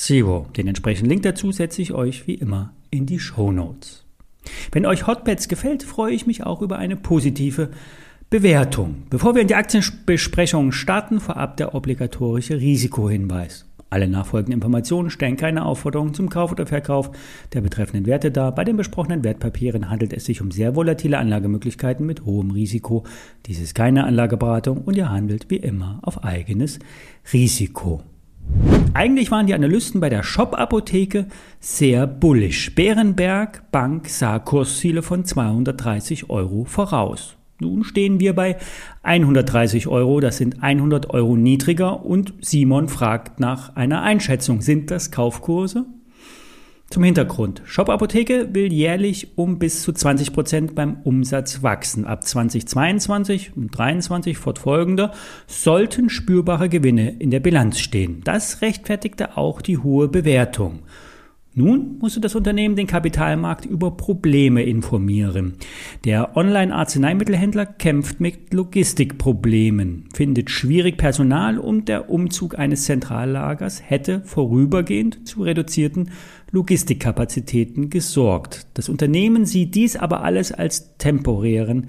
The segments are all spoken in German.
zero. Den entsprechenden Link dazu setze ich euch wie immer in die Show Notes. Wenn euch Hotbeds gefällt, freue ich mich auch über eine positive Bewertung. Bevor wir in die Aktienbesprechung starten, vorab der obligatorische Risikohinweis. Alle nachfolgenden Informationen stellen keine Aufforderung zum Kauf oder Verkauf der betreffenden Werte dar. Bei den besprochenen Wertpapieren handelt es sich um sehr volatile Anlagemöglichkeiten mit hohem Risiko. Dies ist keine Anlageberatung und ihr handelt wie immer auf eigenes Risiko. Eigentlich waren die Analysten bei der Shop-Apotheke sehr bullisch. Bärenberg Bank sah Kursziele von 230 Euro voraus. Nun stehen wir bei 130 Euro, das sind 100 Euro niedriger und Simon fragt nach einer Einschätzung. Sind das Kaufkurse? Zum Hintergrund. Shop Apotheke will jährlich um bis zu 20 Prozent beim Umsatz wachsen. Ab 2022 und 2023 fortfolgende sollten spürbare Gewinne in der Bilanz stehen. Das rechtfertigte auch die hohe Bewertung. Nun musste das Unternehmen den Kapitalmarkt über Probleme informieren. Der Online-Arzneimittelhändler kämpft mit Logistikproblemen, findet schwierig Personal und der Umzug eines Zentrallagers hätte vorübergehend zu reduzierten Logistikkapazitäten gesorgt. Das Unternehmen sieht dies aber alles als temporären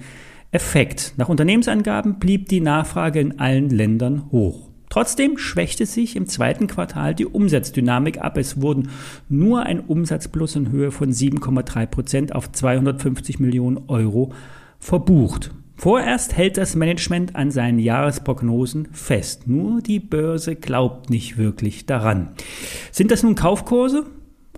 Effekt. Nach Unternehmensangaben blieb die Nachfrage in allen Ländern hoch. Trotzdem schwächte sich im zweiten Quartal die Umsatzdynamik ab. Es wurden nur ein Umsatzplus in Höhe von 7,3 Prozent auf 250 Millionen Euro verbucht. Vorerst hält das Management an seinen Jahresprognosen fest. Nur die Börse glaubt nicht wirklich daran. Sind das nun Kaufkurse?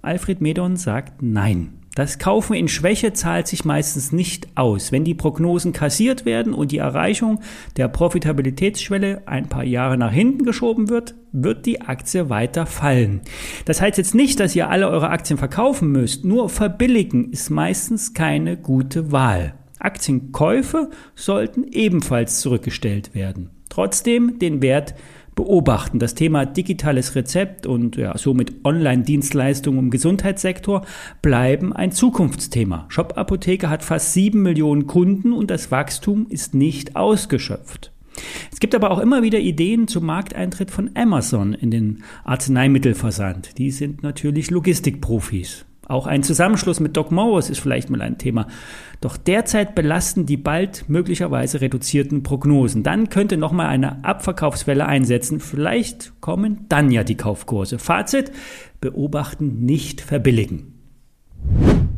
Alfred Medon sagt nein. Das Kaufen in Schwäche zahlt sich meistens nicht aus. Wenn die Prognosen kassiert werden und die Erreichung der Profitabilitätsschwelle ein paar Jahre nach hinten geschoben wird, wird die Aktie weiter fallen. Das heißt jetzt nicht, dass ihr alle eure Aktien verkaufen müsst. Nur verbilligen ist meistens keine gute Wahl. Aktienkäufe sollten ebenfalls zurückgestellt werden. Trotzdem den Wert beobachten. Das Thema digitales Rezept und ja, somit Online-Dienstleistungen im Gesundheitssektor bleiben ein Zukunftsthema. Shop Apotheke hat fast sieben Millionen Kunden und das Wachstum ist nicht ausgeschöpft. Es gibt aber auch immer wieder Ideen zum Markteintritt von Amazon in den Arzneimittelversand. Die sind natürlich Logistikprofis. Auch ein Zusammenschluss mit Doc Morris ist vielleicht mal ein Thema. Doch derzeit belasten die bald möglicherweise reduzierten Prognosen. Dann könnte nochmal eine Abverkaufswelle einsetzen. Vielleicht kommen dann ja die Kaufkurse. Fazit, beobachten, nicht verbilligen.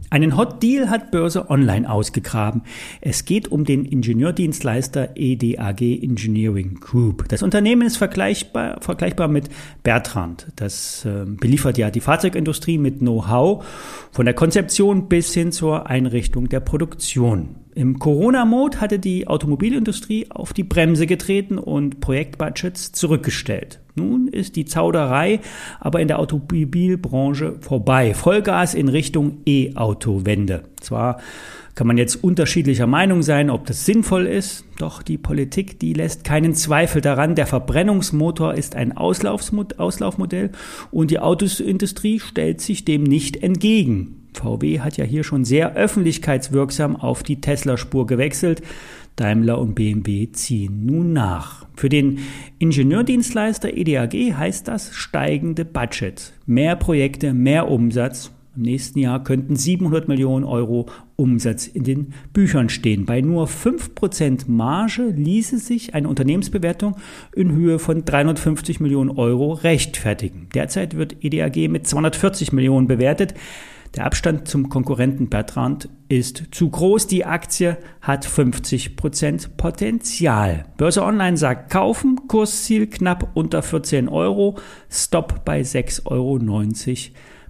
Einen Hot Deal hat Börse Online ausgegraben. Es geht um den Ingenieurdienstleister EDAG Engineering Group. Das Unternehmen ist vergleichbar, vergleichbar mit Bertrand. Das äh, beliefert ja die Fahrzeugindustrie mit Know-how von der Konzeption bis hin zur Einrichtung der Produktion. Im Corona-Mode hatte die Automobilindustrie auf die Bremse getreten und Projektbudgets zurückgestellt. Nun ist die Zauderei aber in der Automobilbranche vorbei. Vollgas in Richtung E-Auto-Wende. Zwar kann man jetzt unterschiedlicher Meinung sein, ob das sinnvoll ist, doch die Politik, die lässt keinen Zweifel daran, der Verbrennungsmotor ist ein Auslaufmodell und die Autosindustrie stellt sich dem nicht entgegen. VW hat ja hier schon sehr öffentlichkeitswirksam auf die Tesla-Spur gewechselt. Daimler und BMW ziehen nun nach. Für den Ingenieurdienstleister EDAG heißt das steigende Budget. Mehr Projekte, mehr Umsatz. Im nächsten Jahr könnten 700 Millionen Euro Umsatz in den Büchern stehen. Bei nur 5% Marge ließe sich eine Unternehmensbewertung in Höhe von 350 Millionen Euro rechtfertigen. Derzeit wird EDAG mit 240 Millionen bewertet. Der Abstand zum Konkurrenten Bertrand ist zu groß. Die Aktie hat 50% Potenzial. Börse Online sagt kaufen, Kursziel knapp unter 14 Euro, Stop bei 6,90 Euro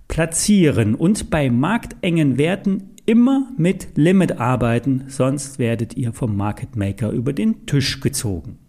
platzieren und bei marktengen Werten immer mit Limit arbeiten, sonst werdet ihr vom Market Maker über den Tisch gezogen.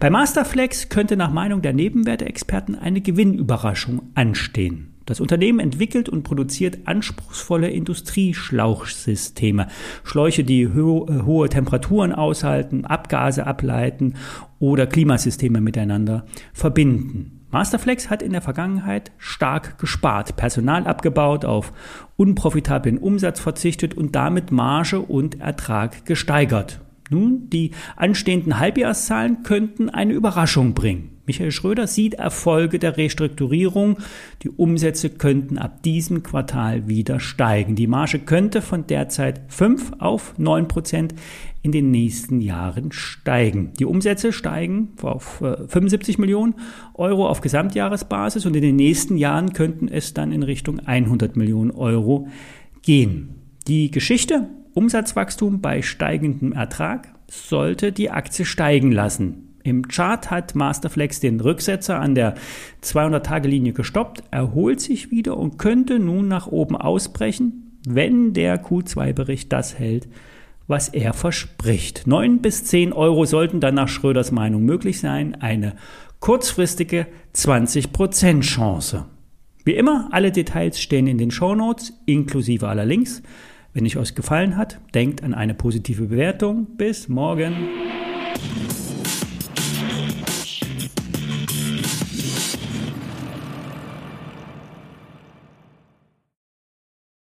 Bei Masterflex könnte nach Meinung der Nebenwerteexperten eine Gewinnüberraschung anstehen. Das Unternehmen entwickelt und produziert anspruchsvolle Industrieschlauchsysteme. Schläuche, die ho äh, hohe Temperaturen aushalten, Abgase ableiten oder Klimasysteme miteinander verbinden. Masterflex hat in der Vergangenheit stark gespart, Personal abgebaut, auf unprofitablen Umsatz verzichtet und damit Marge und Ertrag gesteigert. Nun, die anstehenden Halbjahreszahlen könnten eine Überraschung bringen. Michael Schröder sieht Erfolge der Restrukturierung. Die Umsätze könnten ab diesem Quartal wieder steigen. Die Marge könnte von derzeit 5 auf 9 Prozent in den nächsten Jahren steigen. Die Umsätze steigen auf 75 äh, Millionen Euro auf Gesamtjahresbasis und in den nächsten Jahren könnten es dann in Richtung 100 Millionen Euro gehen. Die Geschichte Umsatzwachstum bei steigendem Ertrag sollte die Aktie steigen lassen. Im Chart hat Masterflex den Rücksetzer an der 200-Tage-Linie gestoppt, erholt sich wieder und könnte nun nach oben ausbrechen, wenn der Q2-Bericht das hält, was er verspricht. 9 bis 10 Euro sollten dann nach Schröders Meinung möglich sein. Eine kurzfristige 20% Chance. Wie immer, alle Details stehen in den Show Notes, inklusive aller Links. Wenn es euch gefallen hat, denkt an eine positive Bewertung. Bis morgen.